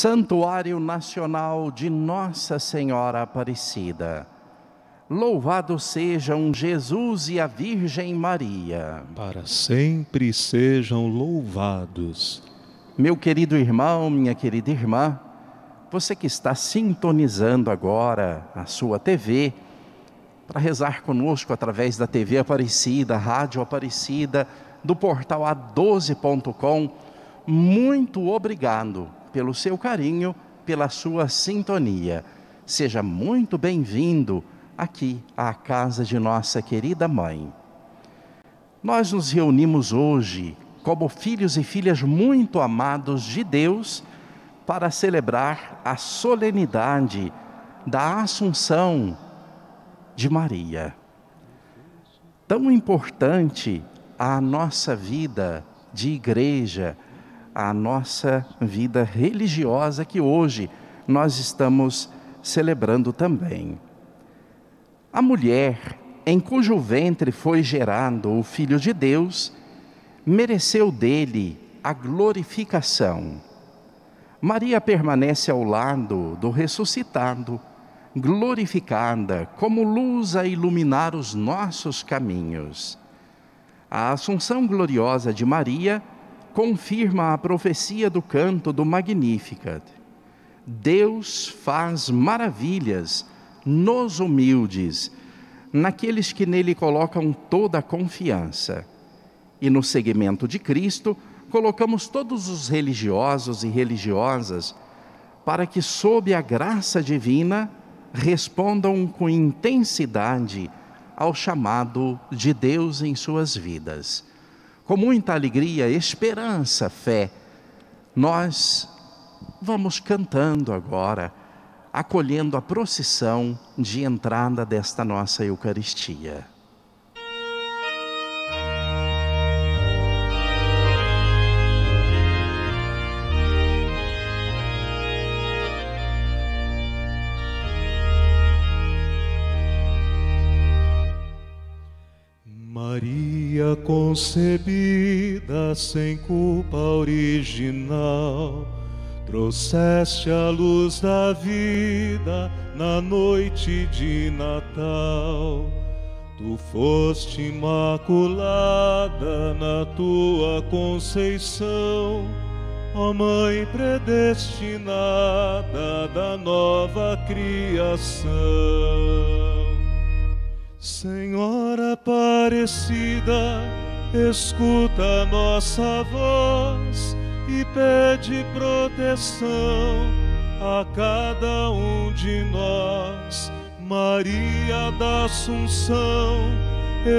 Santuário Nacional de Nossa Senhora Aparecida. Louvado sejam Jesus e a Virgem Maria. Para sempre sejam louvados. Meu querido irmão, minha querida irmã, você que está sintonizando agora a sua TV, para rezar conosco através da TV Aparecida, Rádio Aparecida, do portal a12.com, muito obrigado pelo seu carinho, pela sua sintonia. Seja muito bem-vindo aqui à casa de nossa querida mãe. Nós nos reunimos hoje como filhos e filhas muito amados de Deus para celebrar a solenidade da Assunção de Maria. Tão importante a nossa vida de igreja, a nossa vida religiosa que hoje nós estamos celebrando também. A mulher em cujo ventre foi gerado o Filho de Deus mereceu dele a glorificação. Maria permanece ao lado do ressuscitado, glorificada como luz a iluminar os nossos caminhos. A Assunção gloriosa de Maria confirma a profecia do canto do Magnificat. Deus faz maravilhas nos humildes, naqueles que nele colocam toda a confiança. E no seguimento de Cristo, colocamos todos os religiosos e religiosas para que, sob a graça divina, respondam com intensidade ao chamado de Deus em suas vidas. Com muita alegria, esperança, fé, nós vamos cantando agora acolhendo a procissão de entrada desta nossa Eucaristia. Concebida sem culpa original Trouxeste a luz da vida na noite de Natal. Tu foste imaculada na tua conceição, ó Mãe predestinada da nova criação. Senhora Aparecida, escuta nossa voz e pede proteção a cada um de nós. Maria da Assunção,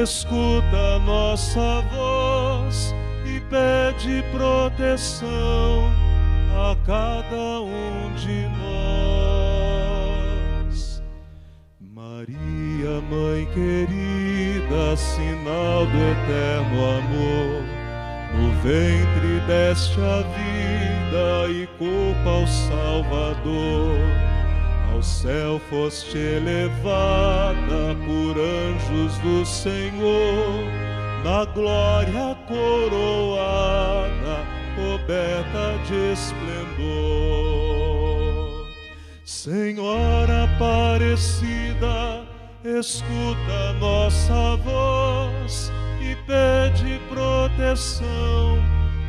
escuta nossa voz e pede proteção a cada um de nós. Mãe querida, sinal do eterno amor no ventre deste a vida e culpa ao Salvador. Ao céu foste elevada por anjos do Senhor, na glória coroada, coberta de esplendor. Senhora Aparecida, escuta nossa voz e pede proteção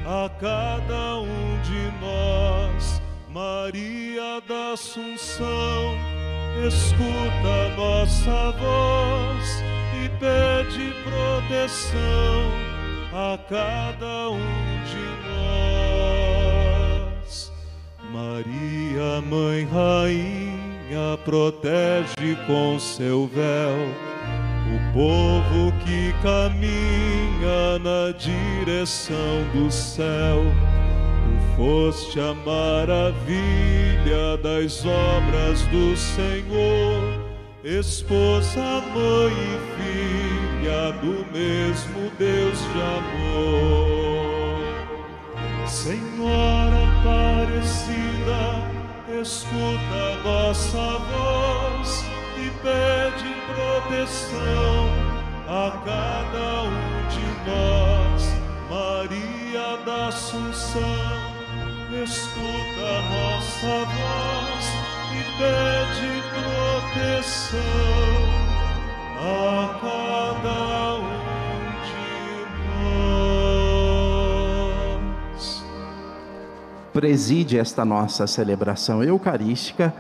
a cada um de nós. Maria da Assunção, escuta nossa voz e pede proteção a cada um de nós. Maria, Mãe Rainha, protege com seu véu o povo que caminha na direção do céu. Tu foste a maravilha das obras do Senhor, esposa, mãe e filha do mesmo Deus de amor. Senhora Aparecida, escuta nossa voz e pede proteção a cada um de nós. Maria da Assunção, escuta nossa voz e pede proteção a cada um Preside esta nossa celebração eucarística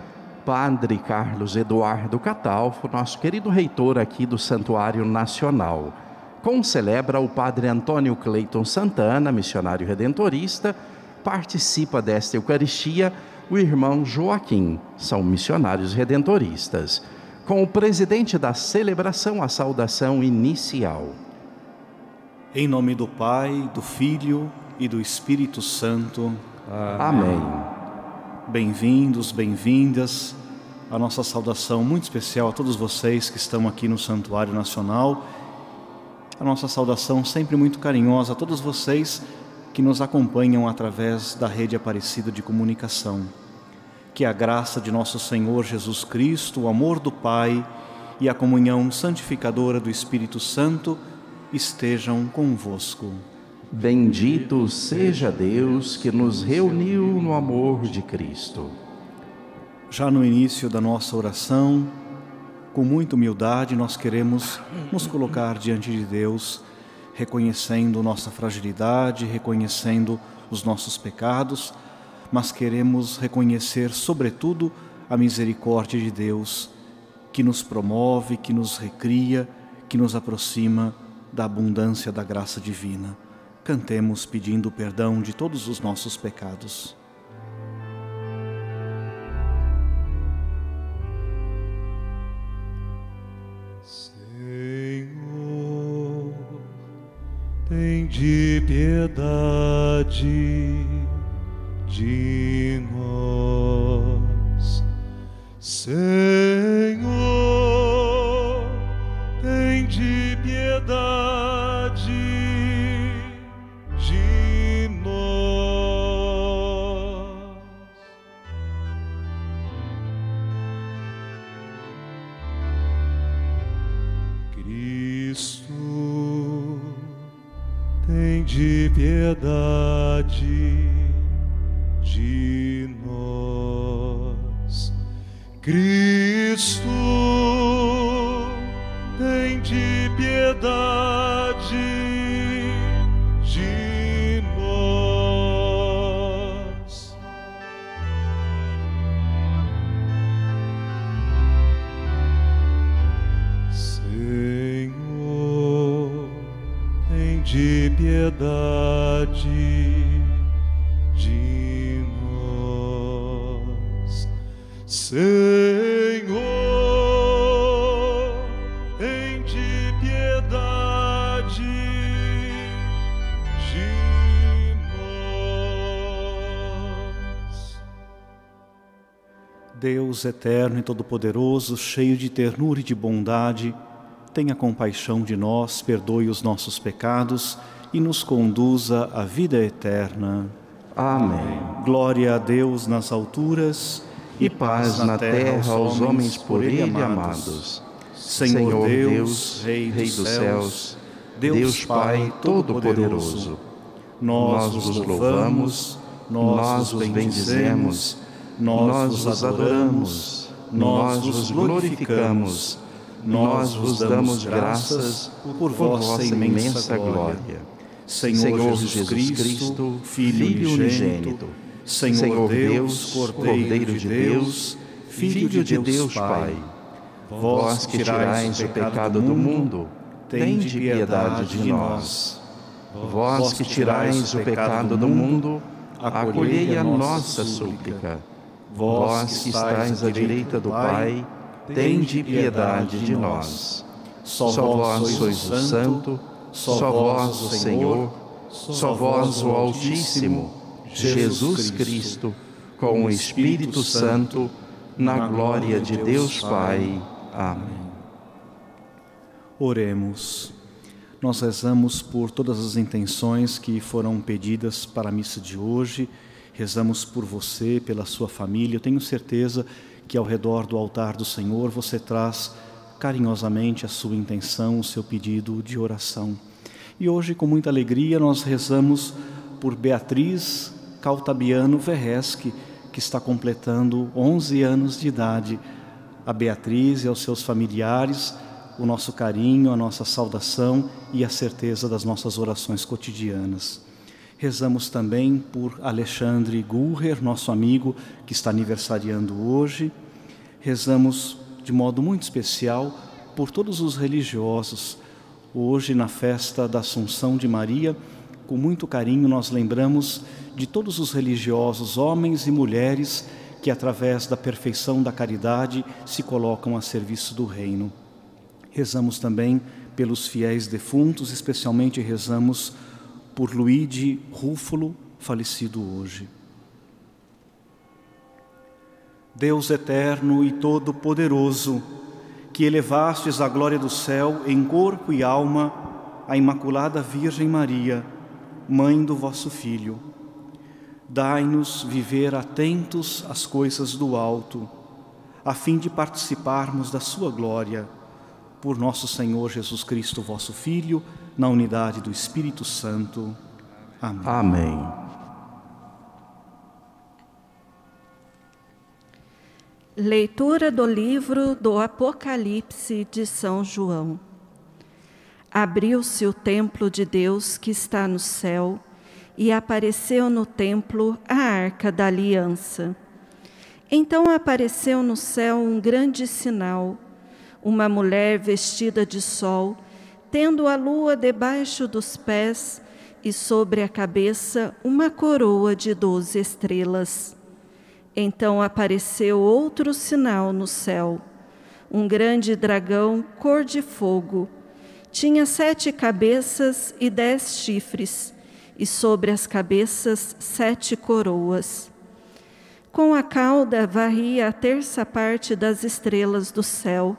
Padre Carlos Eduardo Catalfo, nosso querido reitor aqui do Santuário Nacional. Concelebra o Padre Antônio Cleiton Santana, missionário redentorista. Participa desta Eucaristia o irmão Joaquim, são missionários redentoristas. Com o presidente da celebração, a saudação inicial. Em nome do Pai, do Filho e do Espírito Santo. Amém. Amém. Bem-vindos, bem-vindas. A nossa saudação muito especial a todos vocês que estão aqui no Santuário Nacional. A nossa saudação sempre muito carinhosa a todos vocês que nos acompanham através da rede Aparecida de Comunicação. Que a graça de nosso Senhor Jesus Cristo, o amor do Pai e a comunhão santificadora do Espírito Santo estejam convosco. Bendito seja Deus que nos reuniu no amor de Cristo. Já no início da nossa oração, com muita humildade, nós queremos nos colocar diante de Deus, reconhecendo nossa fragilidade, reconhecendo os nossos pecados, mas queremos reconhecer, sobretudo, a misericórdia de Deus, que nos promove, que nos recria, que nos aproxima da abundância da graça divina. Cantemos pedindo perdão de todos os nossos pecados. Senhor, tem de piedade de nós. Senhor, tem de piedade Cristo, Deus eterno e todo-poderoso, cheio de ternura e de bondade, tenha compaixão de nós, perdoe os nossos pecados e nos conduza à vida eterna. Amém. Glória a Deus nas alturas e paz na terra aos homens por Ele amados. Senhor Deus, Rei dos céus, Deus Pai Todo-Poderoso, nós vos louvamos, nós vos bendizemos, nós vos adoramos, nós vos glorificamos, nós vos damos graças por vossa imensa glória. Senhor, Jesus, Cristo, Filho, unigênito, Senhor, Deus, Cordeiro, Cordeiro de Deus, Filho de Deus, Pai, vós que tirais o pecado do mundo, tende piedade de nós. Vós que tirais o pecado do mundo, acolhei a nossa súplica. Vós que estáis à direita do Pai, tende piedade de nós. Só vós sois o Santo, só vós, o Senhor, só vós, o Altíssimo, Jesus Cristo, com o Espírito Santo, na glória de Deus Pai. Amém. Oremos. Nós rezamos por todas as intenções que foram pedidas para a missa de hoje. Rezamos por você, pela sua família. Eu tenho certeza que ao redor do altar do Senhor você traz carinhosamente a sua intenção, o seu pedido de oração. E hoje, com muita alegria, nós rezamos por Beatriz Cautabiano Verresque, que está completando 11 anos de idade. A Beatriz e aos seus familiares, o nosso carinho, a nossa saudação e a certeza das nossas orações cotidianas. Rezamos também por Alexandre Gurrer, nosso amigo que está aniversariando hoje. Rezamos de modo muito especial por todos os religiosos. Hoje, na festa da Assunção de Maria, com muito carinho, nós lembramos de todos os religiosos, homens e mulheres, que através da perfeição da caridade se colocam a serviço do Reino. Rezamos também pelos fiéis defuntos, especialmente rezamos por Luigi Rúfulo, falecido hoje. Deus eterno e todo-poderoso, que elevastes à glória do céu em corpo e alma a Imaculada Virgem Maria, mãe do vosso Filho. Dai-nos viver atentos às coisas do alto, a fim de participarmos da sua glória. Por nosso Senhor Jesus Cristo, vosso Filho, na unidade do Espírito Santo. Amém. Amém. Leitura do livro do Apocalipse de São João. Abriu-se o templo de Deus que está no céu e apareceu no templo a arca da aliança. Então apareceu no céu um grande sinal, uma mulher vestida de sol, tendo a lua debaixo dos pés e sobre a cabeça uma coroa de doze estrelas. Então apareceu outro sinal no céu, um grande dragão cor de fogo. Tinha sete cabeças e dez chifres, e sobre as cabeças sete coroas. Com a cauda varria a terça parte das estrelas do céu,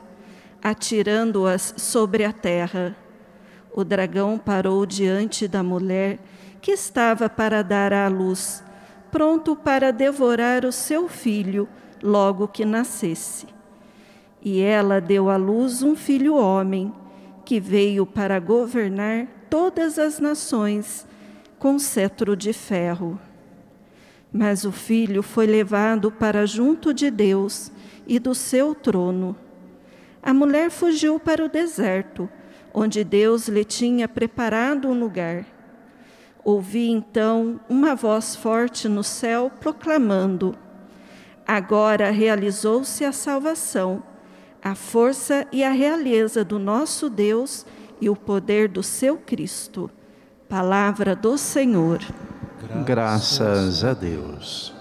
atirando-as sobre a terra. O dragão parou diante da mulher que estava para dar à luz pronto para devorar o seu filho logo que nascesse. E ela deu à luz um filho homem, que veio para governar todas as nações com cetro de ferro. Mas o filho foi levado para junto de Deus e do seu trono. A mulher fugiu para o deserto, onde Deus lhe tinha preparado um lugar Ouvi então uma voz forte no céu proclamando: Agora realizou-se a salvação, a força e a realeza do nosso Deus e o poder do seu Cristo. Palavra do Senhor. Graças a Deus.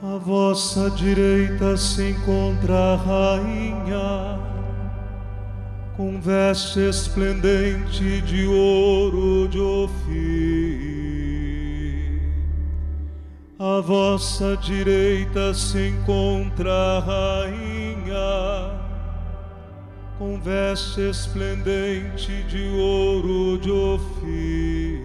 À vossa direita se encontra a rainha com veste esplendente de ouro de Ofir. À vossa direita se encontra a rainha, com veste esplendente de ouro de Ofir.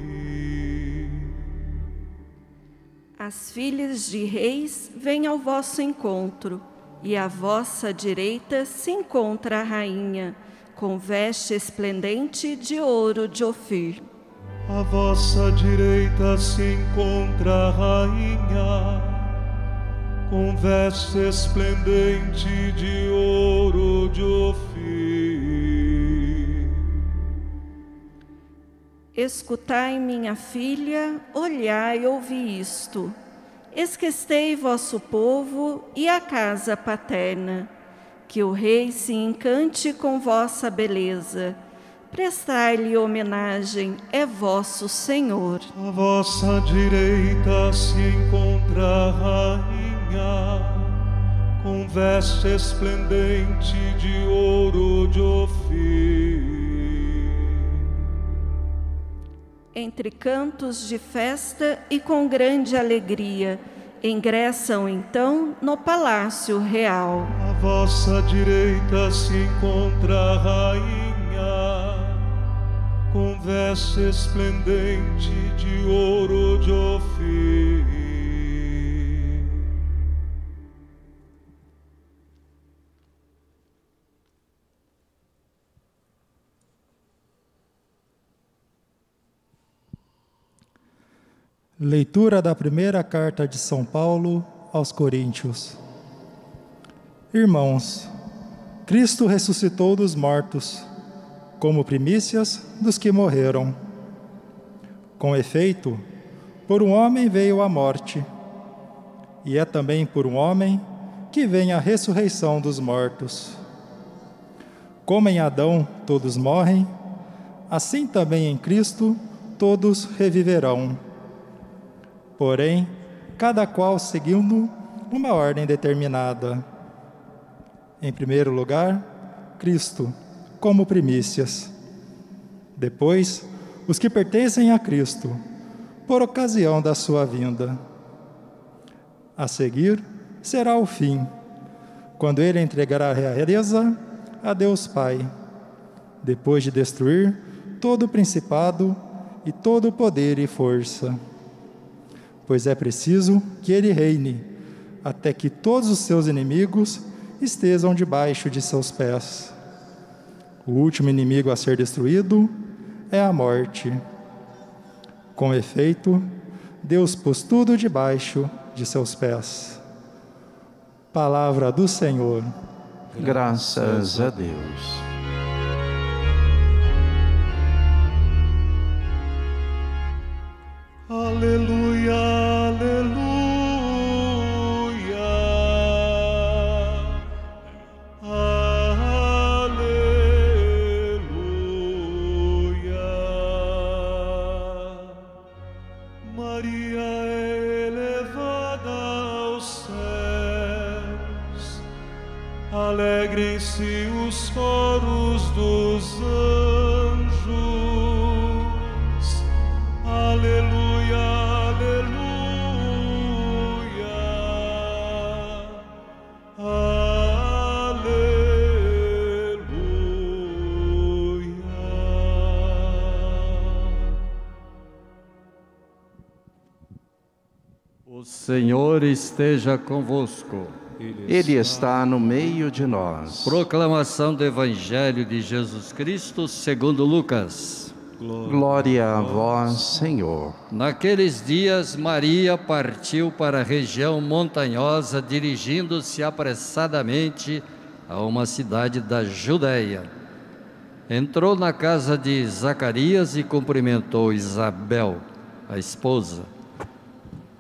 As filhas de reis vêm ao vosso encontro, e à vossa direita se encontra a rainha com veste esplendente de ouro de Ofir. À vossa direita se encontra a rainha, com veste esplendente de ouro de Ofir. Escutai, minha filha, olhai e ouvi isto. Esquecei vosso povo e a casa paterna que o Rei se encante com vossa beleza. Prestai-lhe homenagem, é vosso Senhor. À vossa direita se encontra a rainha, com veste esplendente de ouro de Ofir. Entre cantos de festa e com grande alegria, Ingressam então no palácio real. À vossa direita se encontra a rainha, com veste esplendente de ouro de Ofir. Leitura da primeira carta de São Paulo aos Coríntios. Irmãos, Cristo ressuscitou dos mortos, como primícias dos que morreram. Com efeito, por um homem veio a morte, e é também por um homem que vem a ressurreição dos mortos. Como em Adão todos morrem, assim também em Cristo todos reviverão porém, cada qual seguindo uma ordem determinada. Em primeiro lugar, Cristo, como primícias. Depois, os que pertencem a Cristo, por ocasião da sua vinda. A seguir, será o fim, quando ele entregará a realeza a Deus Pai, depois de destruir todo o principado e todo o poder e força pois é preciso que ele reine, até que todos os seus inimigos estejam debaixo de seus pés. O último inimigo a ser destruído é a morte. Com efeito, Deus pôs tudo debaixo de seus pés. Palavra do Senhor. Graças a Deus. Senhor esteja convosco. Ele está no meio de nós. Proclamação do Evangelho de Jesus Cristo segundo Lucas. Glória a vós, Senhor. Naqueles dias, Maria partiu para a região montanhosa, dirigindo-se apressadamente a uma cidade da Judéia. Entrou na casa de Zacarias e cumprimentou Isabel, a esposa.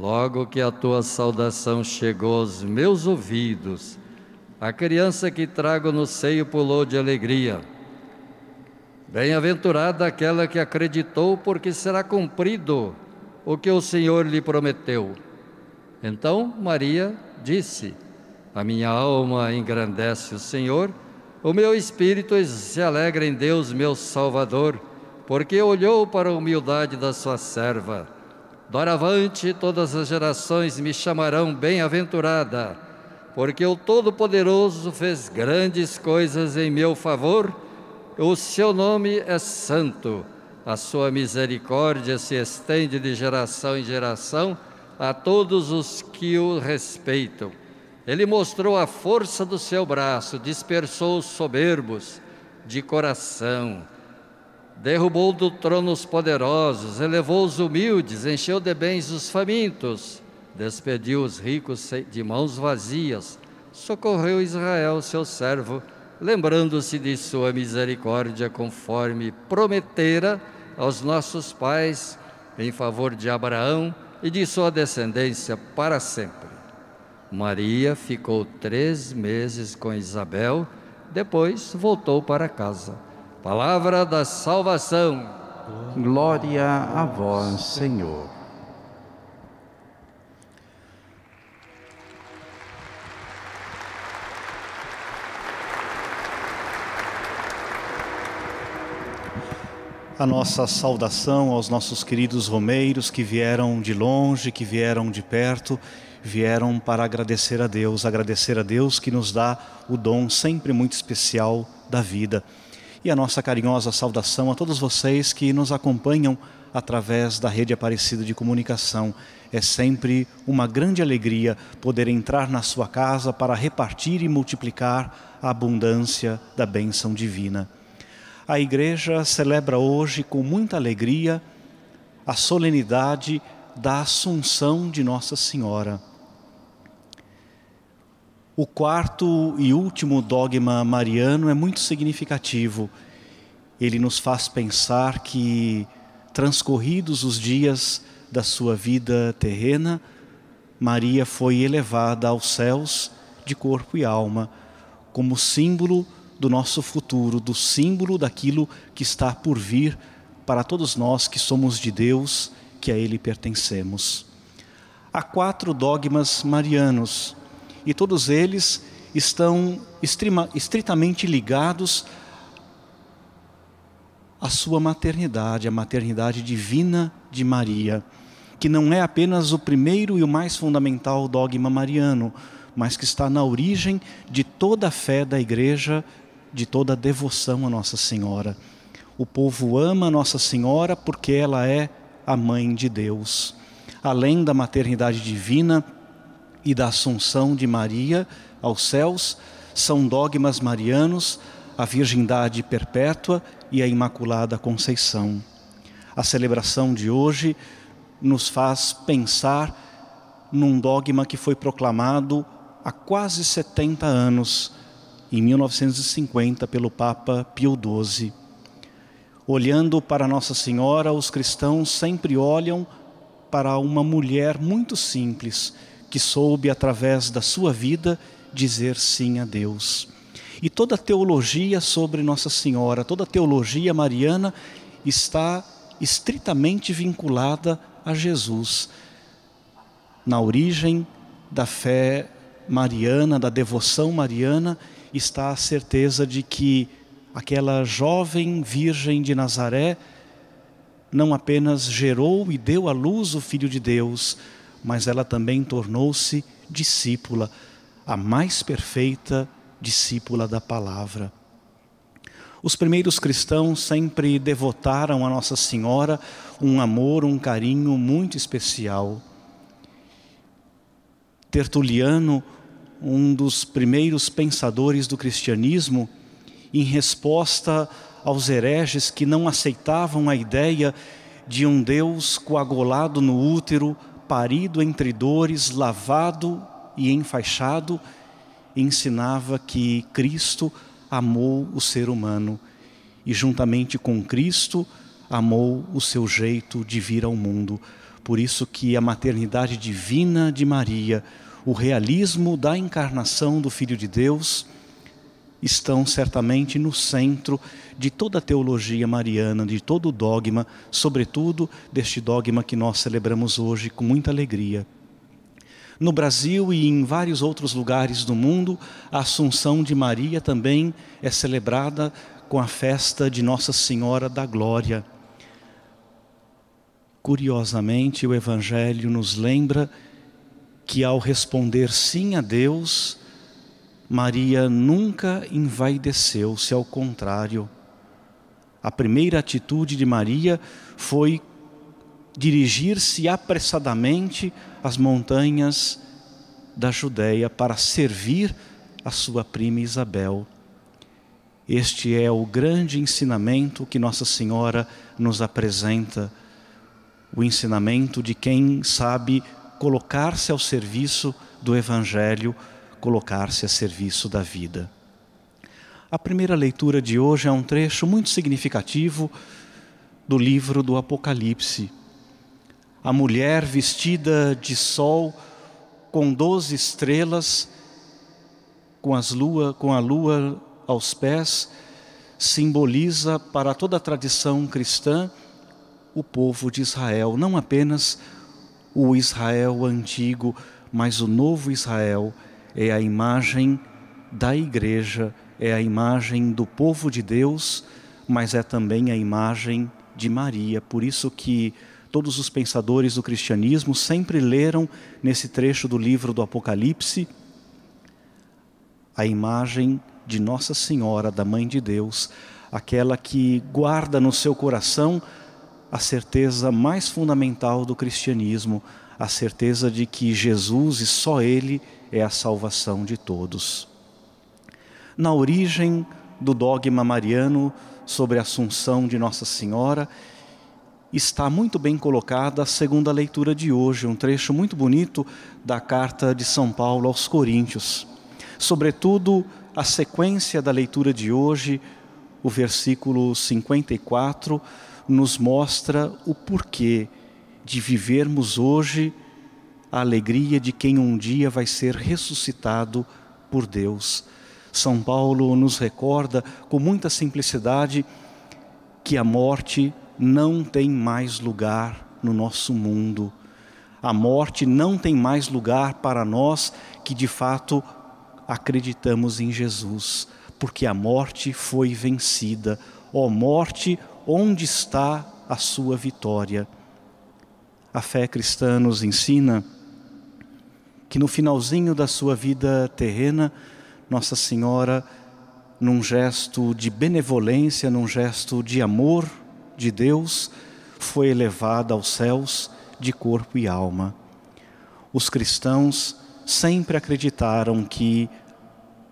Logo que a tua saudação chegou aos meus ouvidos, a criança que trago no seio pulou de alegria. Bem-aventurada aquela que acreditou, porque será cumprido o que o Senhor lhe prometeu. Então Maria disse: A minha alma engrandece o Senhor, o meu espírito se alegra em Deus, meu Salvador, porque olhou para a humildade da sua serva. Doravante todas as gerações me chamarão bem-aventurada, porque o Todo-Poderoso fez grandes coisas em meu favor, o seu nome é santo, a sua misericórdia se estende de geração em geração a todos os que o respeitam. Ele mostrou a força do seu braço, dispersou os soberbos de coração derrubou do trono os poderosos, elevou os humildes, encheu de bens os famintos, despediu os ricos de mãos vazias, socorreu Israel, seu servo, lembrando-se de sua misericórdia, conforme prometera aos nossos pais, em favor de Abraão e de sua descendência para sempre. Maria ficou três meses com Isabel, depois voltou para casa. Palavra da salvação. Glória a vós, Senhor. a nossa saudação aos nossos queridos romeiros que vieram de longe, que vieram de perto, vieram para agradecer a Deus, agradecer a Deus que nos dá o dom sempre muito especial da vida. E a nossa carinhosa saudação a todos vocês que nos acompanham através da rede Aparecida de Comunicação. É sempre uma grande alegria poder entrar na sua casa para repartir e multiplicar a abundância da bênção divina. A igreja celebra hoje com muita alegria a solenidade da Assunção de Nossa Senhora. O quarto e último dogma mariano é muito significativo. Ele nos faz pensar que, transcorridos os dias da sua vida terrena, Maria foi elevada aos céus de corpo e alma, como símbolo do nosso futuro, do símbolo daquilo que está por vir para todos nós que somos de Deus, que a Ele pertencemos. Há quatro dogmas marianos e todos eles estão estritamente ligados à sua maternidade, à maternidade divina de Maria, que não é apenas o primeiro e o mais fundamental dogma mariano, mas que está na origem de toda a fé da igreja de toda a devoção a Nossa Senhora. O povo ama Nossa Senhora porque ela é a mãe de Deus. Além da maternidade divina e da assunção de Maria aos céus, são dogmas marianos a virgindade perpétua e a Imaculada Conceição. A celebração de hoje nos faz pensar num dogma que foi proclamado há quase 70 anos em 1950 pelo Papa Pio XII. Olhando para Nossa Senhora, os cristãos sempre olham para uma mulher muito simples que soube através da sua vida dizer sim a Deus. E toda a teologia sobre Nossa Senhora, toda a teologia mariana está estritamente vinculada a Jesus. Na origem da fé mariana, da devoção mariana, está a certeza de que aquela jovem virgem de Nazaré não apenas gerou e deu à luz o Filho de Deus, mas ela também tornou-se discípula, a mais perfeita discípula da palavra. Os primeiros cristãos sempre devotaram a Nossa Senhora um amor, um carinho muito especial. Tertuliano um dos primeiros pensadores do cristianismo, em resposta aos hereges que não aceitavam a ideia de um Deus coagulado no útero, parido entre dores, lavado e enfaixado, ensinava que Cristo amou o ser humano e, juntamente com Cristo, amou o seu jeito de vir ao mundo. Por isso que a maternidade divina de Maria o realismo da encarnação do Filho de Deus estão certamente no centro de toda a teologia mariana, de todo o dogma, sobretudo deste dogma que nós celebramos hoje com muita alegria. No Brasil e em vários outros lugares do mundo, a Assunção de Maria também é celebrada com a festa de Nossa Senhora da Glória. Curiosamente, o Evangelho nos lembra que ao responder sim a Deus, Maria nunca envaideceu-se, ao contrário. A primeira atitude de Maria foi dirigir-se apressadamente às montanhas da Judéia para servir a sua prima Isabel. Este é o grande ensinamento que Nossa Senhora nos apresenta, o ensinamento de quem sabe colocar-se ao serviço do Evangelho, colocar-se a serviço da vida. A primeira leitura de hoje é um trecho muito significativo do livro do Apocalipse. A mulher vestida de sol, com doze estrelas, com, as lua, com a lua aos pés, simboliza para toda a tradição cristã o povo de Israel, não apenas o Israel antigo, mas o novo Israel é a imagem da igreja, é a imagem do povo de Deus, mas é também a imagem de Maria. Por isso que todos os pensadores do cristianismo sempre leram nesse trecho do livro do Apocalipse a imagem de Nossa Senhora, da Mãe de Deus, aquela que guarda no seu coração a certeza mais fundamental do cristianismo, a certeza de que Jesus e só Ele é a salvação de todos. Na origem do dogma mariano sobre a Assunção de Nossa Senhora, está muito bem colocada a segunda leitura de hoje, um trecho muito bonito da carta de São Paulo aos Coríntios. Sobretudo, a sequência da leitura de hoje, o versículo 54, nos mostra o porquê de vivermos hoje a alegria de quem um dia vai ser ressuscitado por Deus. São Paulo nos recorda com muita simplicidade que a morte não tem mais lugar no nosso mundo. A morte não tem mais lugar para nós que de fato acreditamos em Jesus, porque a morte foi vencida. Ó oh, morte, onde está a sua vitória? A fé cristã nos ensina que no finalzinho da sua vida terrena, Nossa Senhora, num gesto de benevolência, num gesto de amor de Deus, foi elevada aos céus de corpo e alma. Os cristãos sempre acreditaram que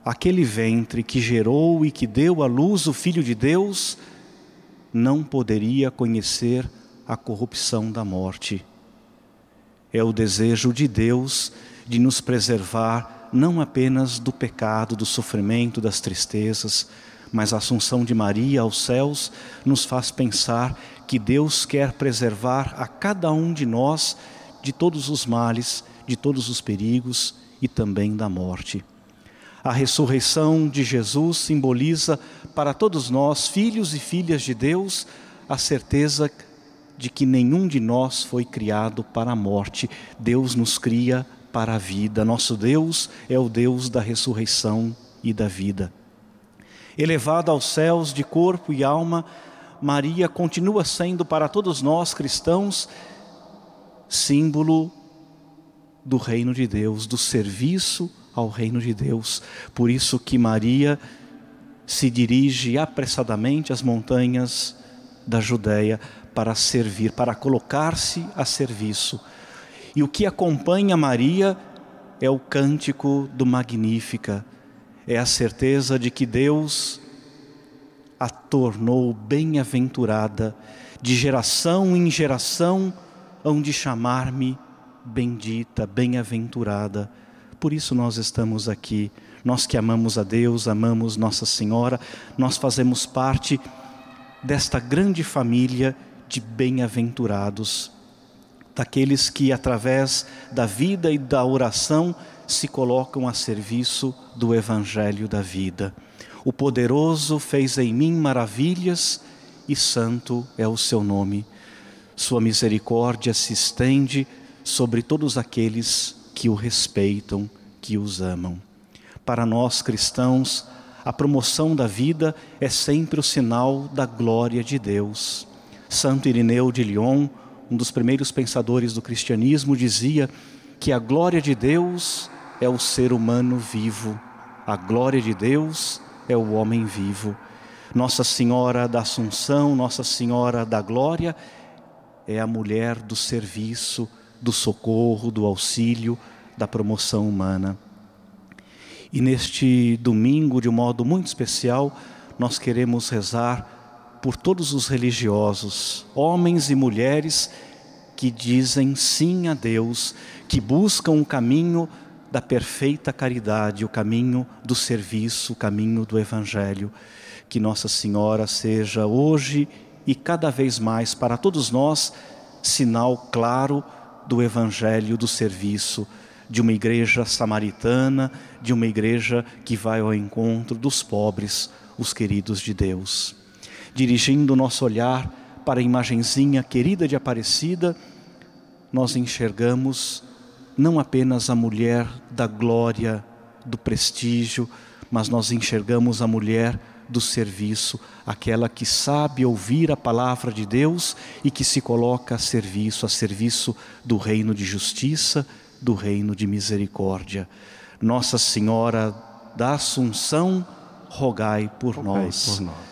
aquele ventre que gerou e que deu à luz o Filho de Deus não poderia conhecer a corrupção da morte. É o desejo de Deus de nos preservar não apenas do pecado, do sofrimento, das tristezas, mas a assunção de Maria aos céus nos faz pensar que Deus quer preservar a cada um de nós de todos os males, de todos os perigos e também da morte. A ressurreição de Jesus simboliza para todos nós, filhos e filhas de Deus, a certeza de que nenhum de nós foi criado para a morte. Deus nos cria para a vida. Nosso Deus é o Deus da ressurreição e da vida. Elevada aos céus de corpo e alma, Maria continua sendo para todos nós cristãos símbolo do reino de Deus, do serviço ao reino de Deus. Por isso que Maria se dirige apressadamente às montanhas da Judéia para servir, para colocar-se a serviço. E o que acompanha Maria é o cântico do Magnífica, é a certeza de que Deus a tornou bem-aventurada, de geração em geração hão de chamar-me bendita, bem-aventurada. Por isso nós estamos aqui. Nós que amamos a Deus, amamos Nossa Senhora, nós fazemos parte desta grande família de bem-aventurados, daqueles que através da vida e da oração se colocam a serviço do Evangelho da vida. O poderoso fez em mim maravilhas e santo é o seu nome. Sua misericórdia se estende sobre todos aqueles que o respeitam, que os amam. Para nós cristãos, a promoção da vida é sempre o sinal da glória de Deus. Santo Irineu de Lyon, um dos primeiros pensadores do cristianismo, dizia que a glória de Deus é o ser humano vivo, a glória de Deus é o homem vivo. Nossa Senhora da Assunção, Nossa Senhora da Glória, é a mulher do serviço, do socorro, do auxílio, da promoção humana. E neste domingo, de um modo muito especial, nós queremos rezar por todos os religiosos, homens e mulheres que dizem sim a Deus, que buscam o caminho da perfeita caridade, o caminho do serviço, o caminho do Evangelho. Que Nossa Senhora seja hoje e cada vez mais para todos nós sinal claro do Evangelho do serviço, de uma igreja samaritana, de uma igreja que vai ao encontro dos pobres, os queridos de Deus. Dirigindo o nosso olhar para a imagenzinha querida de Aparecida, nós enxergamos não apenas a mulher da glória, do prestígio, mas nós enxergamos a mulher do serviço, aquela que sabe ouvir a palavra de Deus e que se coloca a serviço, a serviço do reino de justiça, do reino de misericórdia. Nossa Senhora da Assunção, rogai por, rogai nós. por nós.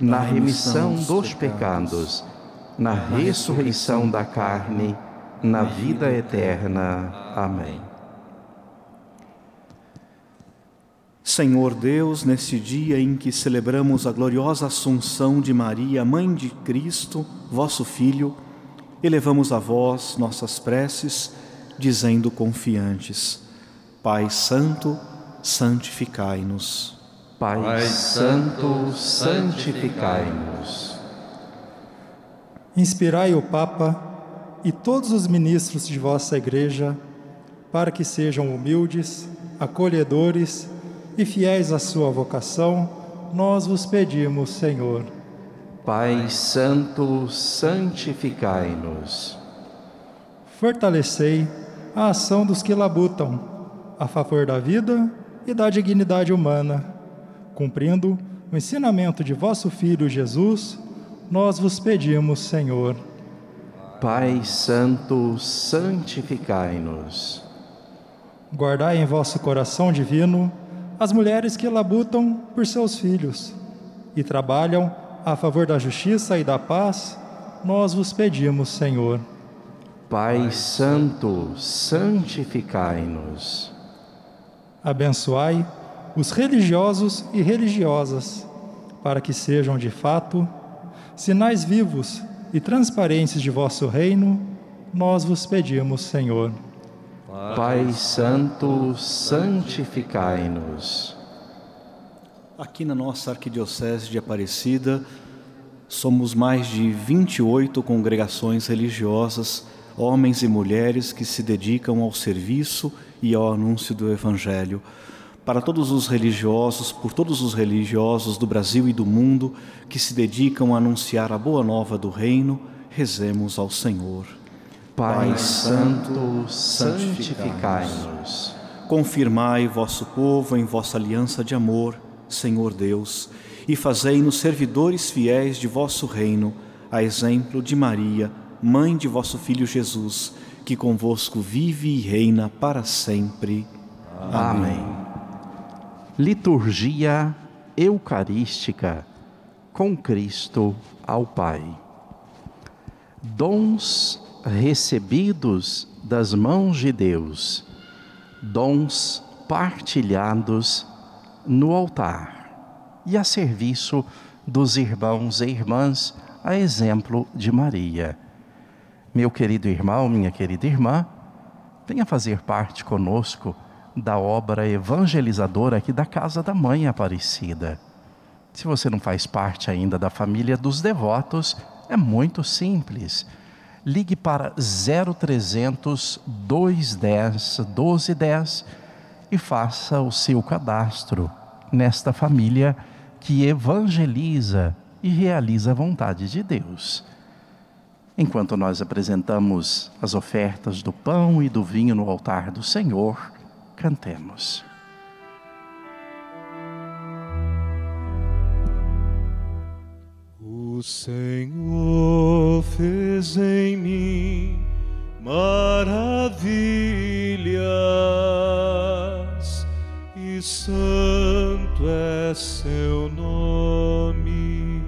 na remissão dos pecados, na ressurreição da carne, na vida eterna. Amém. Senhor Deus, neste dia em que celebramos a gloriosa Assunção de Maria, Mãe de Cristo, vosso Filho, elevamos a vós nossas preces, dizendo confiantes: Pai Santo, santificai-nos. Pai Santo, santificai-nos. Inspirai o Papa e todos os ministros de vossa Igreja para que sejam humildes, acolhedores e fiéis à sua vocação, nós vos pedimos, Senhor. Pai Santo, santificai-nos. Fortalecei a ação dos que labutam a favor da vida e da dignidade humana, cumprindo o ensinamento de vosso Filho Jesus, nós vos pedimos, Senhor. Pai Santo, santificai-nos. Guardai em vosso coração divino as mulheres que labutam por seus filhos e trabalham a favor da justiça e da paz, nós vos pedimos, Senhor. Pai Santo, santificai-nos. Abençoai os religiosos e religiosas, para que sejam de fato sinais vivos e transparentes de vosso reino, nós vos pedimos, Senhor. Pai Santo, santificai-nos. Aqui na nossa Arquidiocese de Aparecida, somos mais de 28 congregações religiosas, homens e mulheres que se dedicam ao serviço e ao anúncio do Evangelho. Para todos os religiosos, por todos os religiosos do Brasil e do mundo que se dedicam a anunciar a boa nova do Reino, rezemos ao Senhor. Pai Santo, santificai-nos. Confirmai vosso povo em vossa aliança de amor, Senhor Deus, e fazei-nos servidores fiéis de vosso reino, a exemplo de Maria, mãe de vosso Filho Jesus, que convosco vive e reina para sempre. Amém. Amém. Liturgia Eucarística com Cristo ao Pai. Dons recebidos das mãos de Deus, dons partilhados no altar e a serviço dos irmãos e irmãs, a exemplo de Maria. Meu querido irmão, minha querida irmã, venha fazer parte conosco da obra evangelizadora aqui da Casa da Mãe Aparecida. Se você não faz parte ainda da família dos devotos, é muito simples ligue para 0300 210 1210 e faça o seu cadastro nesta família que evangeliza e realiza a vontade de Deus. Enquanto nós apresentamos as ofertas do pão e do vinho no altar do Senhor, cantemos. O Senhor fez em mim maravilhas e santo é seu nome.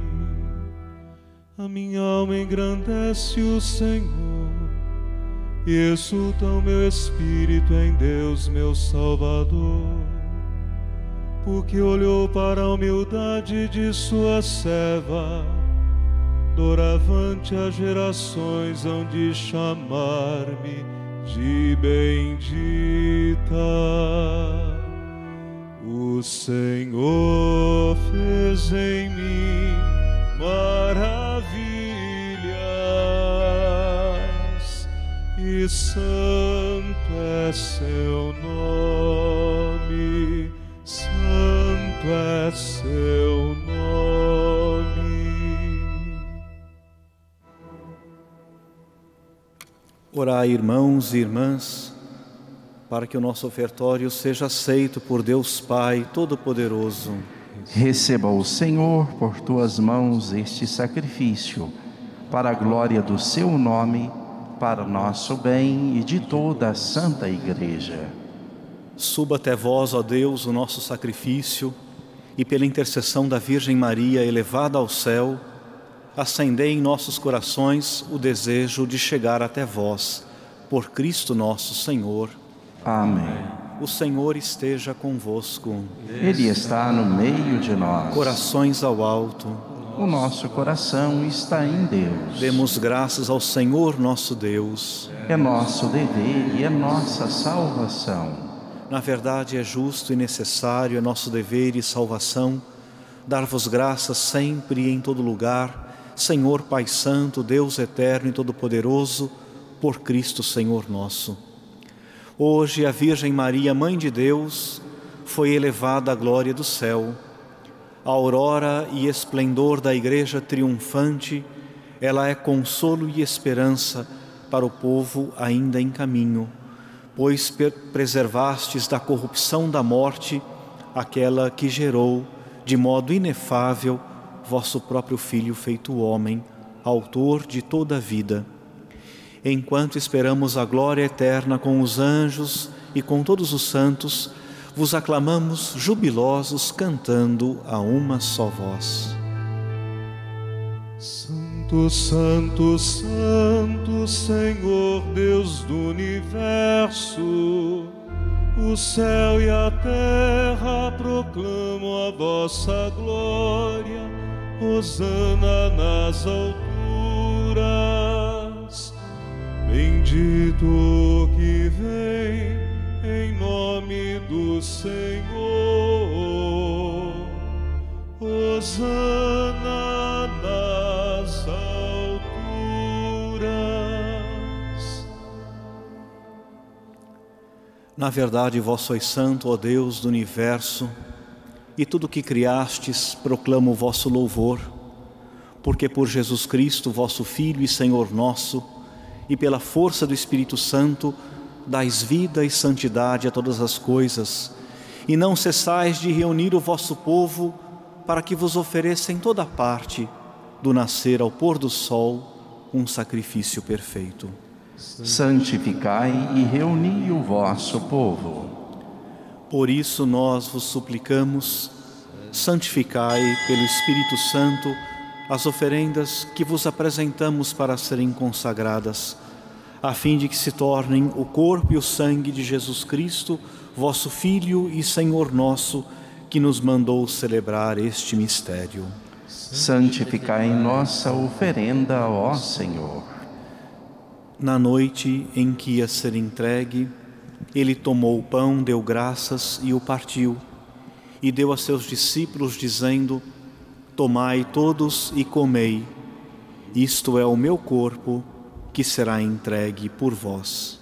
A minha alma engrandece o Senhor, e exulta o meu espírito em Deus, meu Salvador, porque olhou para a humildade de sua serva. Doravante as gerações hão de chamar-me de bendita. O Senhor e santo é seu nome, santo é seu nome. Orai, irmãos e irmãs para que o nosso ofertório seja aceito por Deus Pai Todo-Poderoso. Receba o Senhor por tuas mãos este sacrifício, para a glória do seu nome, para nosso bem e de toda a Santa Igreja. Suba até vós, ó Deus, o nosso sacrifício, e pela intercessão da Virgem Maria elevada ao céu, acendei em nossos corações o desejo de chegar até vós, por Cristo nosso Senhor. Amém. O Senhor esteja convosco. Ele está no meio de nós. Corações ao alto. O nosso coração está em Deus. Demos graças ao Senhor nosso Deus. É nosso dever e é nossa salvação. Na verdade, é justo e necessário, é nosso dever e salvação, dar-vos graças sempre e em todo lugar, Senhor Pai Santo, Deus eterno e todo-poderoso, por Cristo Senhor nosso Hoje a Virgem Maria, Mãe de Deus, foi elevada à glória do céu. Aurora e esplendor da Igreja triunfante, ela é consolo e esperança para o povo ainda em caminho, pois preservastes da corrupção da morte aquela que gerou, de modo inefável, vosso próprio Filho feito homem, autor de toda a vida. Enquanto esperamos a glória eterna com os anjos e com todos os santos, vos aclamamos jubilosos cantando a uma só voz. Santo, Santo, Santo, Senhor Deus do universo, o céu e a terra proclamam a vossa glória, hosana nas alturas. Bendito que vem em nome Senhor, Hosana nas alturas. Na verdade, vós sois santo, ó Deus do universo, e tudo que criastes proclama o vosso louvor, porque por Jesus Cristo, vosso Filho e Senhor nosso, e pela força do Espírito Santo, dais vida e santidade a todas as coisas, e não cessais de reunir o vosso povo para que vos ofereça em toda parte, do nascer ao pôr do sol, um sacrifício perfeito. Santificai e reuni o vosso povo. Por isso nós vos suplicamos, santificai pelo Espírito Santo as oferendas que vos apresentamos para serem consagradas, a fim de que se tornem o corpo e o sangue de Jesus Cristo, vosso Filho e Senhor nosso, que nos mandou celebrar este mistério. Santificai nossa oferenda, ó Senhor. Na noite em que ia ser entregue, ele tomou o pão, deu graças e o partiu, e deu a seus discípulos, dizendo: Tomai todos e comei, isto é o meu corpo que será entregue por vós.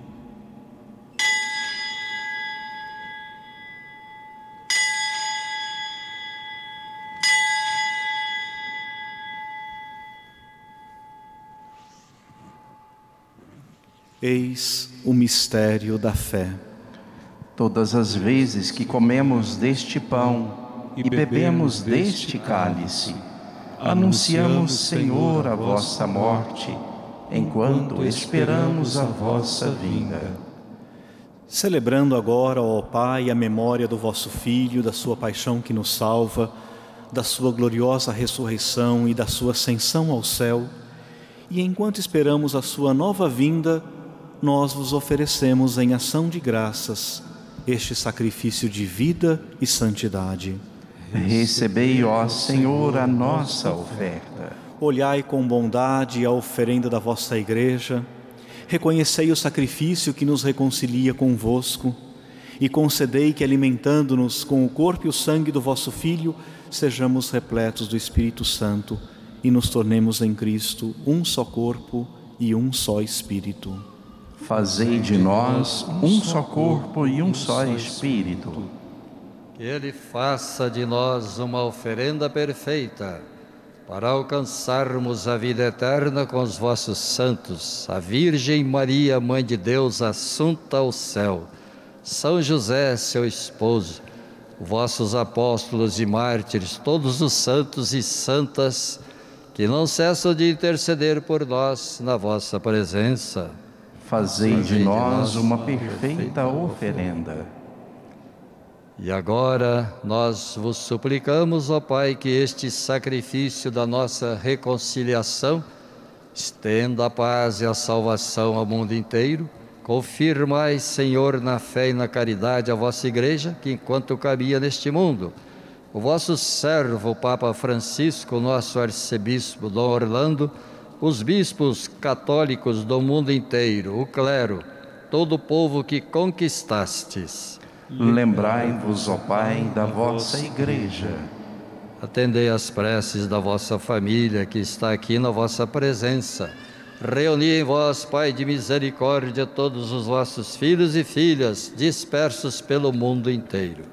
Eis o mistério da fé. Todas as vezes que comemos deste pão e bebemos deste cálice, anunciamos, Senhor, a vossa morte, enquanto esperamos a vossa vinda. Celebrando agora, ó Pai, a memória do vosso Filho, da sua paixão que nos salva, da sua gloriosa ressurreição e da sua ascensão ao céu, e enquanto esperamos a sua nova vinda, nós vos oferecemos em ação de graças este sacrifício de vida e santidade. Recebei, ó Senhor, a nossa oferta. Olhai com bondade a oferenda da vossa Igreja, reconhecei o sacrifício que nos reconcilia convosco e concedei que, alimentando-nos com o corpo e o sangue do vosso Filho, sejamos repletos do Espírito Santo e nos tornemos em Cristo um só corpo e um só Espírito. Fazei de nós um só corpo e um só espírito. Que Ele faça de nós uma oferenda perfeita para alcançarmos a vida eterna com os vossos santos, a Virgem Maria, Mãe de Deus, assunta ao céu, São José, seu esposo, vossos apóstolos e mártires, todos os santos e santas que não cessam de interceder por nós na vossa presença fazei de nós uma perfeita oferenda. E agora nós vos suplicamos, ó Pai, que este sacrifício da nossa reconciliação estenda a paz e a salvação ao mundo inteiro. Confirmai, Senhor, na fé e na caridade a vossa igreja, que enquanto caminha neste mundo, o vosso servo, o Papa Francisco, nosso arcebispo Dom Orlando, os bispos católicos do mundo inteiro, o clero, todo o povo que conquistastes. Lembrai-vos, ó Pai, da vossa igreja. Atendei as preces da vossa família que está aqui na vossa presença. Reuni em vós, Pai de misericórdia, todos os vossos filhos e filhas dispersos pelo mundo inteiro.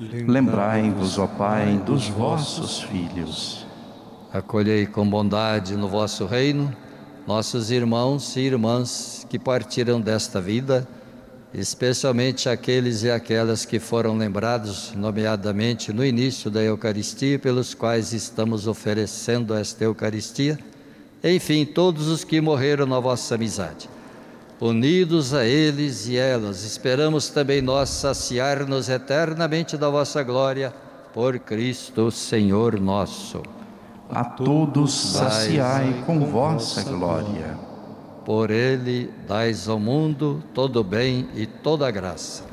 Lembrai-vos, ó Pai, dos vossos filhos Acolhei com bondade no vosso reino nossos irmãos e irmãs que partiram desta vida, especialmente aqueles e aquelas que foram lembrados, nomeadamente no início da Eucaristia, pelos quais estamos oferecendo esta Eucaristia. Enfim, todos os que morreram na vossa amizade. Unidos a eles e elas, esperamos também nós saciar-nos eternamente da vossa glória, por Cristo Senhor nosso a todos saciai com vossa glória. Por ele dais ao mundo todo o bem e toda a graça.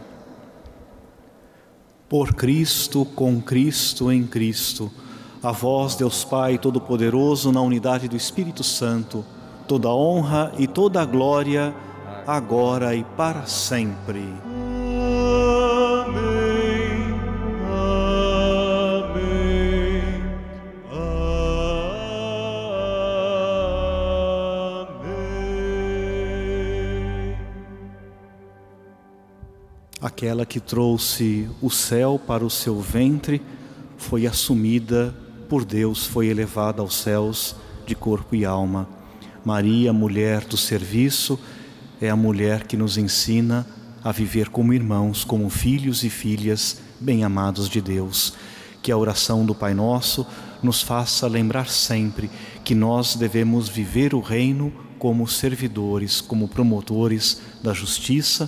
Por Cristo, com Cristo, em Cristo, a vós, Deus Pai Todo-Poderoso, na unidade do Espírito Santo, toda honra e toda a glória, agora e para sempre. Aquela que trouxe o céu para o seu ventre, foi assumida por Deus, foi elevada aos céus de corpo e alma. Maria, mulher do serviço, é a mulher que nos ensina a viver como irmãos, como filhos e filhas bem-amados de Deus. Que a oração do Pai Nosso nos faça lembrar sempre que nós devemos viver o reino como servidores, como promotores da justiça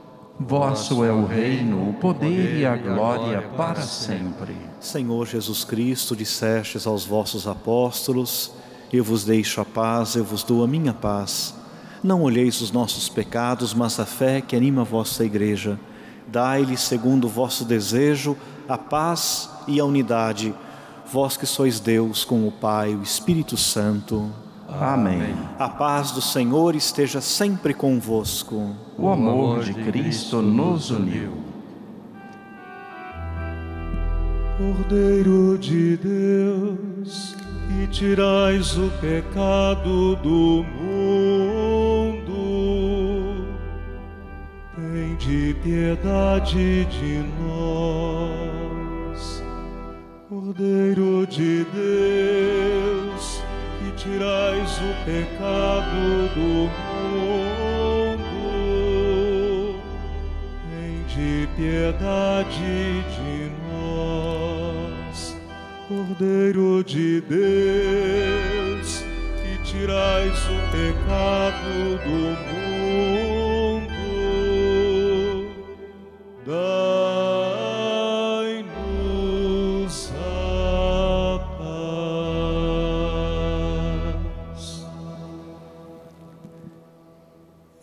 Vosso é o reino, o poder e a glória para sempre. Senhor Jesus Cristo, dissestes aos vossos apóstolos: Eu vos deixo a paz, eu vos dou a minha paz. Não olheis os nossos pecados, mas a fé que anima a vossa igreja. Dai-lhe, segundo o vosso desejo, a paz e a unidade, vós que sois Deus com o Pai e o Espírito Santo. Amém. A paz do Senhor esteja sempre convosco. O amor de Cristo nos uniu. Cordeiro de Deus, que tirais o pecado do mundo, tende piedade de nós. Cordeiro de Deus, tirais o pecado do mundo, tende piedade de nós. Cordeiro de Deus, que tirais o pecado do mundo,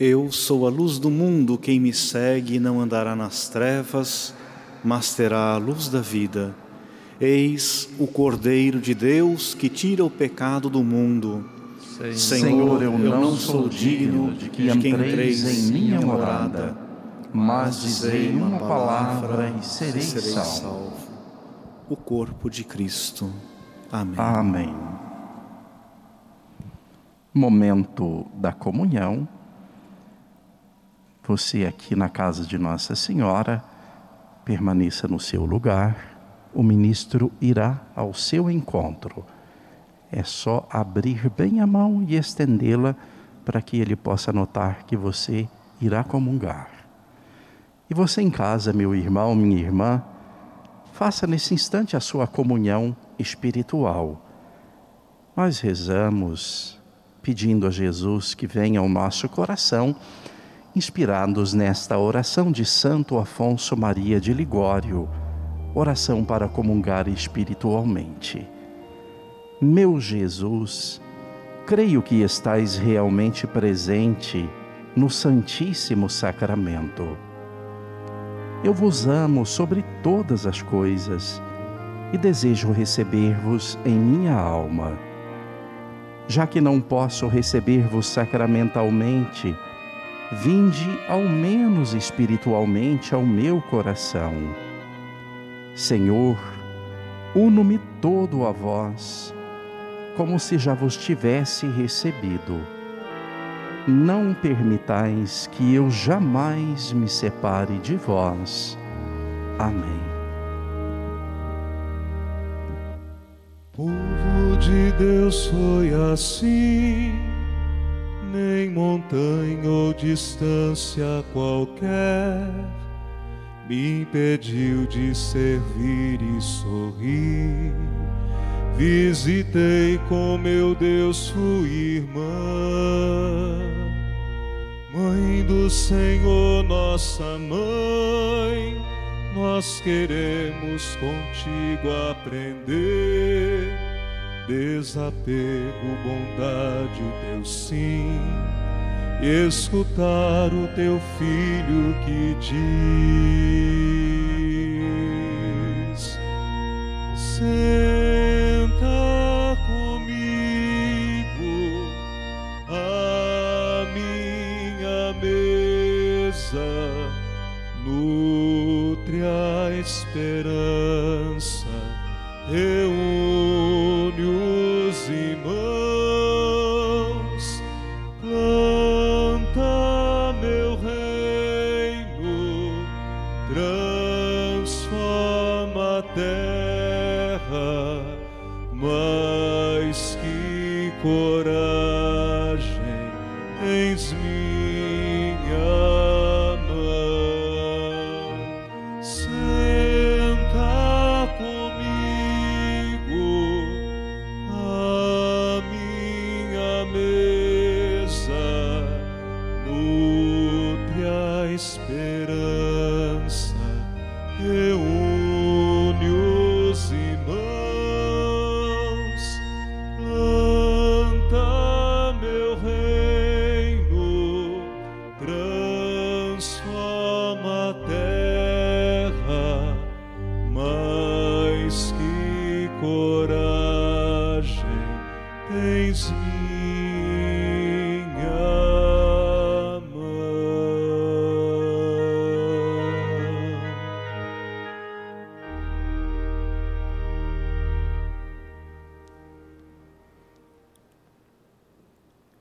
Eu sou a luz do mundo, quem me segue não andará nas trevas, mas terá a luz da vida. Eis o Cordeiro de Deus que tira o pecado do mundo. Senhor, eu não sou digno de que entreis em minha morada, mas dizei uma palavra e serei salvo. O corpo de Cristo. Amém. Amém. Momento da comunhão. Você aqui na casa de Nossa Senhora, permaneça no seu lugar. O ministro irá ao seu encontro. É só abrir bem a mão e estendê-la para que ele possa notar que você irá comungar. E você em casa, meu irmão, minha irmã, faça nesse instante a sua comunhão espiritual. Nós rezamos pedindo a Jesus que venha ao nosso coração, inspirados nesta oração de Santo Afonso Maria de Ligório, oração para comungar espiritualmente. Meu Jesus, creio que estais realmente presente no Santíssimo Sacramento. Eu vos amo sobre todas as coisas e desejo receber-vos em minha alma. Já que não posso receber-vos sacramentalmente, vinde ao menos espiritualmente ao meu coração. Senhor, uno-me todo a vós, como se já vos tivesse recebido. Não permitais que eu jamais me separe de vós. Amém. Povo de Deus foi assim, montanha ou distância qualquer me impediu de servir e sorrir. Visitei com meu Deus, fui irmã, Mãe do Senhor, nossa mãe, nós queremos contigo aprender. Desapego, bondade, o teu sim, e escutar o teu filho que diz: Senta comigo à minha mesa, nutre a esperança, reúne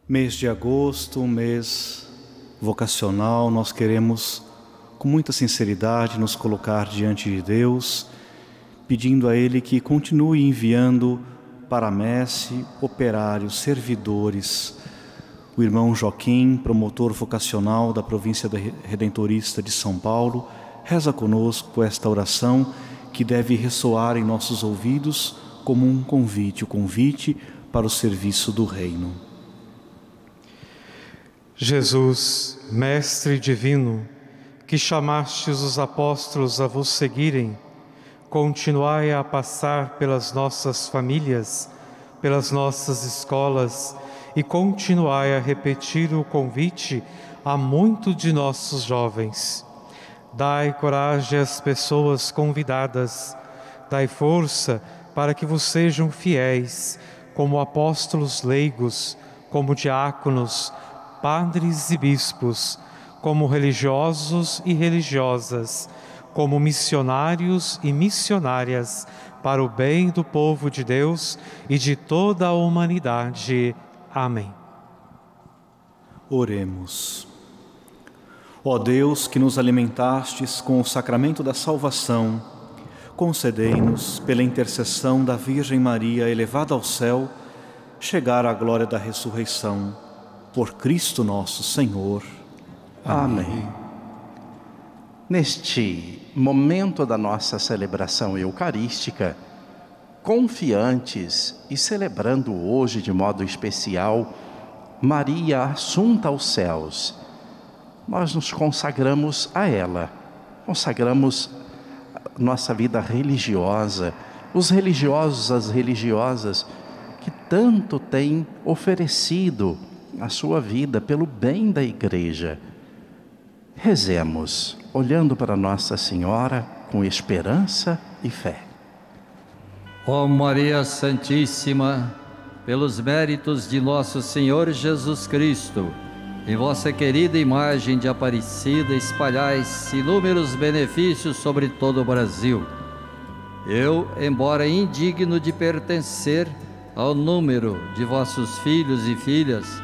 Mês de agosto, um mês vocacional, nós queremos com muita sinceridade nos colocar diante de Deus, pedindo a Ele que continue enviando para a messe operários, servidores. O irmão Joaquim, promotor vocacional da província redentorista de São Paulo, reza conosco esta oração que deve ressoar em nossos ouvidos como um convite, o convite para o serviço do reino. Jesus, Mestre Divino, que chamastes os apóstolos a vos seguirem, continuai a passar pelas nossas famílias, pelas nossas escolas e continuai a repetir o convite a muitos de nossos jovens. Dai coragem às pessoas convidadas, dai força para que vos sejam fiéis, como apóstolos leigos, como diáconos, padres e bispos, como religiosos e religiosas, como missionários e missionárias, para o bem do povo de Deus e de toda a humanidade. Amém. Oremos. Ó Deus, que nos alimentastes com o sacramento da salvação, concedei-nos, pela intercessão da Virgem Maria elevada ao céu, chegar à glória da ressurreição. Por Cristo nosso Senhor. Amém. Neste momento da nossa celebração eucarística, confiantes e celebrando hoje de modo especial Maria Assunta aos céus, nós nos consagramos a ela, consagramos nossa vida religiosa, os religiosos, as religiosas que tanto têm oferecido a sua vida pelo bem da igreja. Rezemos, olhando para Nossa Senhora com esperança e fé. Ó Maria Santíssima, pelos méritos de nosso Senhor Jesus Cristo, em vossa querida imagem de Aparecida espalhais inúmeros benefícios sobre todo o Brasil. Eu, embora indigno de pertencer ao número de vossos filhos e filhas,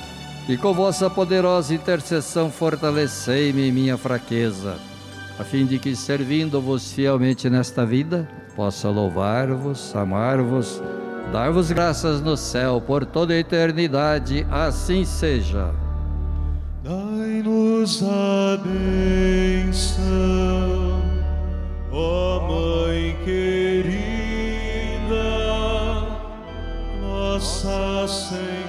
e com vossa poderosa intercessão fortalecei-me minha fraqueza, a fim de que, servindo-vos fielmente nesta vida, possa louvar-vos, amar-vos, dar-vos graças no céu por toda a eternidade, assim seja. Dai-nos a benção, ó Mãe querida, Nossa Senhora.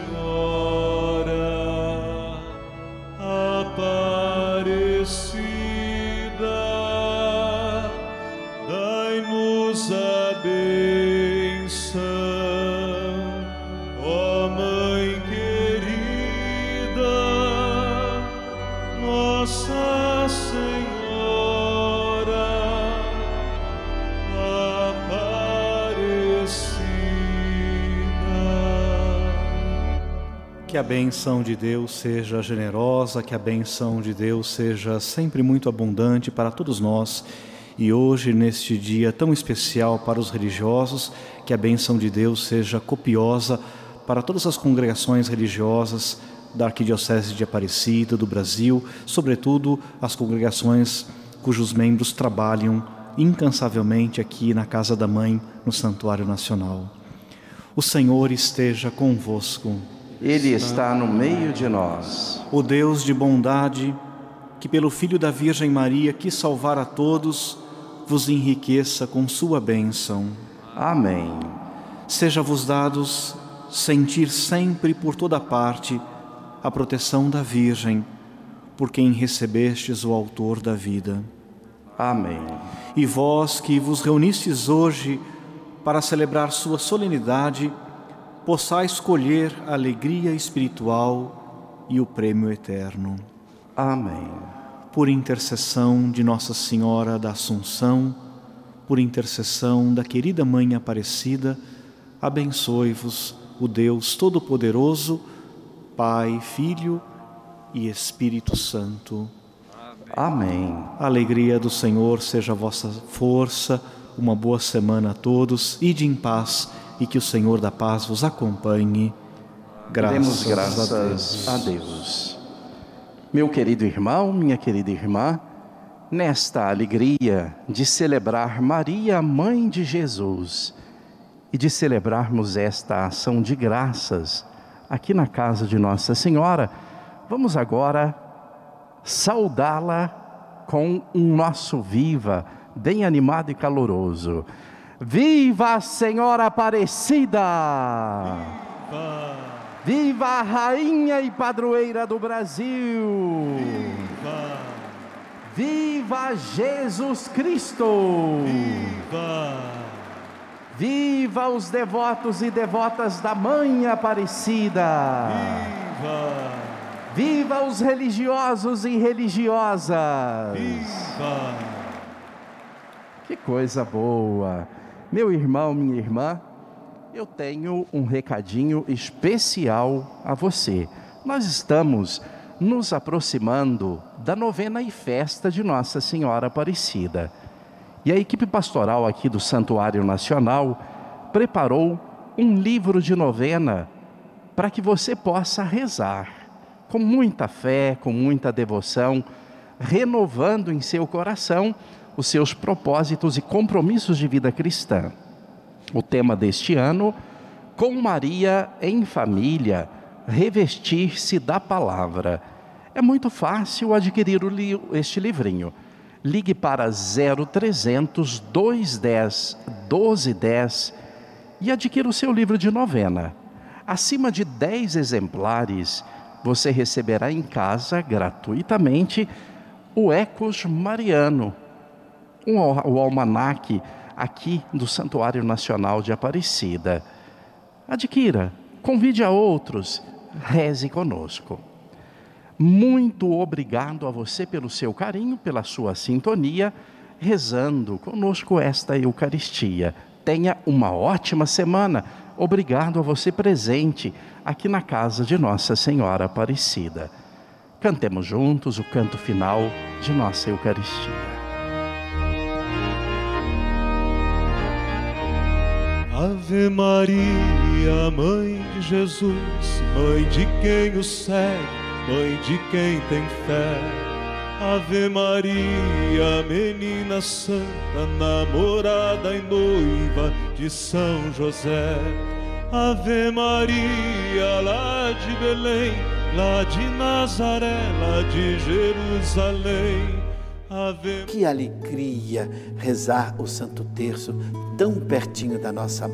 A benção de Deus seja generosa, que a benção de Deus seja sempre muito abundante para todos nós. E hoje, neste dia tão especial para os religiosos, que a benção de Deus seja copiosa para todas as congregações religiosas da Arquidiocese de Aparecida, do Brasil, sobretudo as congregações cujos membros trabalham incansavelmente aqui na Casa da Mãe, no Santuário Nacional. O Senhor esteja convosco. Ele está no meio de nós. O Deus de bondade, que pelo Filho da Virgem Maria quis salvar a todos, vos enriqueça com sua bênção. Amém. Seja-vos dados sentir sempre por toda parte a proteção da Virgem, por quem recebestes o Autor da vida. Amém. E vós que vos reunistes hoje para celebrar sua solenidade, possais escolher a alegria espiritual e o prêmio eterno. Amém. Por intercessão de Nossa Senhora da Assunção, por intercessão da querida Mãe Aparecida, abençoe-vos o Deus Todo-Poderoso, Pai, Filho e Espírito Santo. Amém. A alegria do Senhor seja a vossa força. Uma boa semana a todos. Ide em paz e que o Senhor da paz vos acompanhe. Graças Demos graças a Deus. a Deus. Meu querido irmão, minha querida irmã, nesta alegria de celebrar Maria, mãe de Jesus, e de celebrarmos esta ação de graças aqui na casa de Nossa Senhora, vamos agora saudá-la com um nosso viva, bem animado e caloroso. Viva a Senhora Aparecida! Viva! Viva a Rainha e Padroeira do Brasil! Viva! Viva Jesus Cristo! Viva! Viva os devotos e devotas da Mãe Aparecida! Viva! Viva os religiosos e religiosas! Viva! Que coisa boa! Meu irmão, minha irmã, eu tenho um recadinho especial a você. Nós estamos nos aproximando da novena e festa de Nossa Senhora Aparecida. E a equipe pastoral aqui do Santuário Nacional preparou um livro de novena para que você possa rezar com muita fé, com muita devoção, renovando em seu coração os seus propósitos e compromissos de vida cristã. O tema deste ano, com Maria em família, revestir-se da palavra. É muito fácil adquirir este livrinho. Ligue para 0300 210 1210 e adquira o seu livro de novena. Acima de 10 exemplares, você receberá em casa gratuitamente o Ecos Mariano, um, o almanaque aqui do Santuário Nacional de Aparecida. Adquira, convide a outros, reze conosco. Muito obrigado a você pelo seu carinho, pela sua sintonia, rezando conosco esta Eucaristia. Tenha uma ótima semana. Obrigado a você presente aqui na casa de Nossa Senhora Aparecida. Cantemos juntos o canto final de nossa Eucaristia. Ave Maria, Mãe de Jesus, Mãe de quem o segue, Mãe de quem tem fé. Ave Maria, Menina Santa, namorada e noiva de São José. Ave Maria, lá de Belém, lá de Nazaré, lá de Jerusalém. Que alegria rezar o Santo Terço tão pertinho da nossa